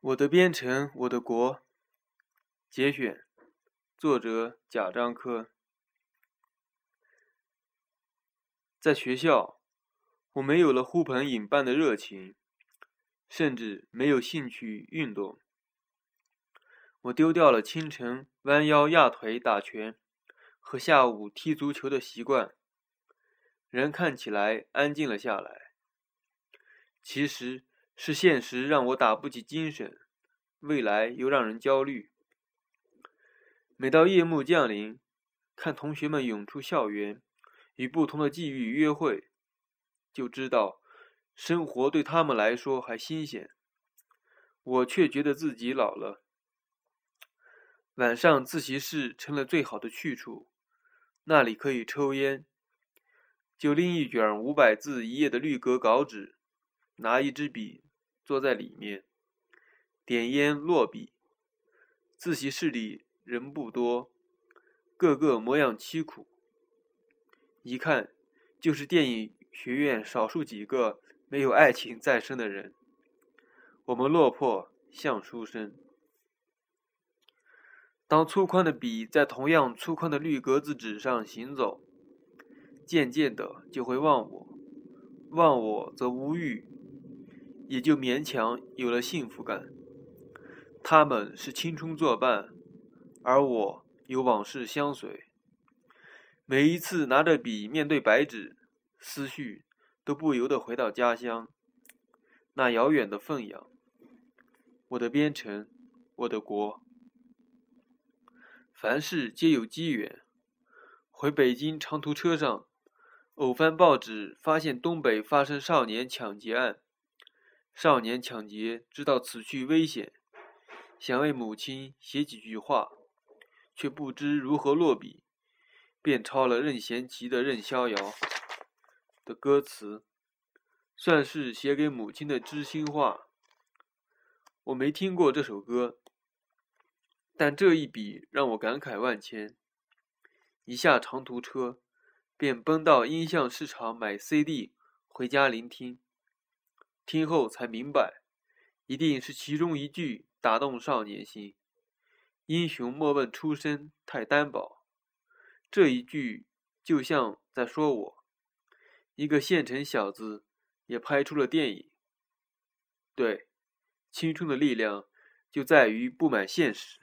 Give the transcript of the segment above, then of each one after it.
我的边城，我的国。节选，作者贾樟柯。在学校，我没有了呼朋引伴的热情，甚至没有兴趣运动。我丢掉了清晨弯腰压腿打拳和下午踢足球的习惯，人看起来安静了下来。其实。是现实让我打不起精神，未来又让人焦虑。每到夜幕降临，看同学们涌出校园，与不同的际遇约会，就知道生活对他们来说还新鲜。我却觉得自己老了。晚上自习室成了最好的去处，那里可以抽烟，就拎一卷五百字一页的绿格稿纸，拿一支笔。坐在里面，点烟落笔。自习室里人不多，个个模样凄苦，一看就是电影学院少数几个没有爱情在身的人。我们落魄像书生。当粗宽的笔在同样粗宽的绿格子纸上行走，渐渐的就会忘我，忘我则无欲。也就勉强有了幸福感。他们是青春作伴，而我有往事相随。每一次拿着笔面对白纸，思绪都不由得回到家乡，那遥远的凤阳，我的边城，我的国。凡事皆有机缘。回北京长途车上，偶翻报纸，发现东北发生少年抢劫案。少年抢劫，知道此去危险，想为母亲写几句话，却不知如何落笔，便抄了任贤齐的《任逍遥》的歌词，算是写给母亲的知心话。我没听过这首歌，但这一笔让我感慨万千。一下长途车，便奔到音像市场买 CD，回家聆听。听后才明白，一定是其中一句打动少年心。英雄莫问出身太单薄，这一句就像在说我，一个县城小子也拍出了电影。对，青春的力量就在于不满现实。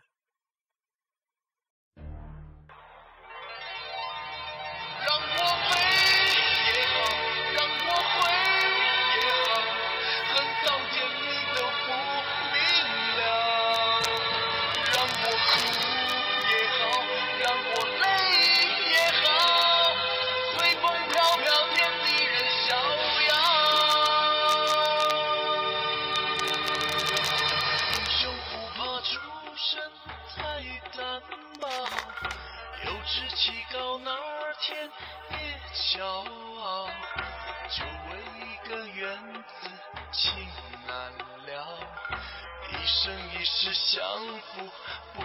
生一世相扶步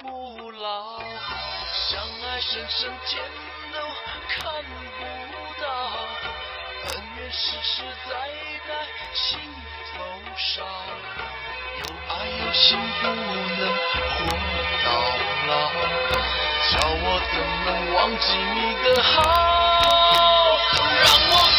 步老，相爱深深天都看不到，恩怨世世代代心头烧，有爱有心不能活到老，叫我怎能忘记你的好，让我。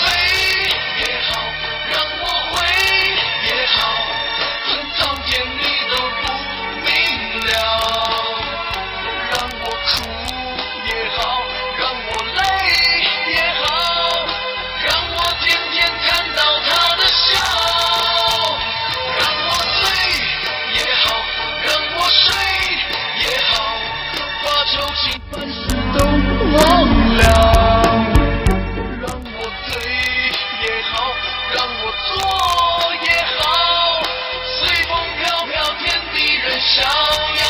让我做也好随风飘飘天地任逍遥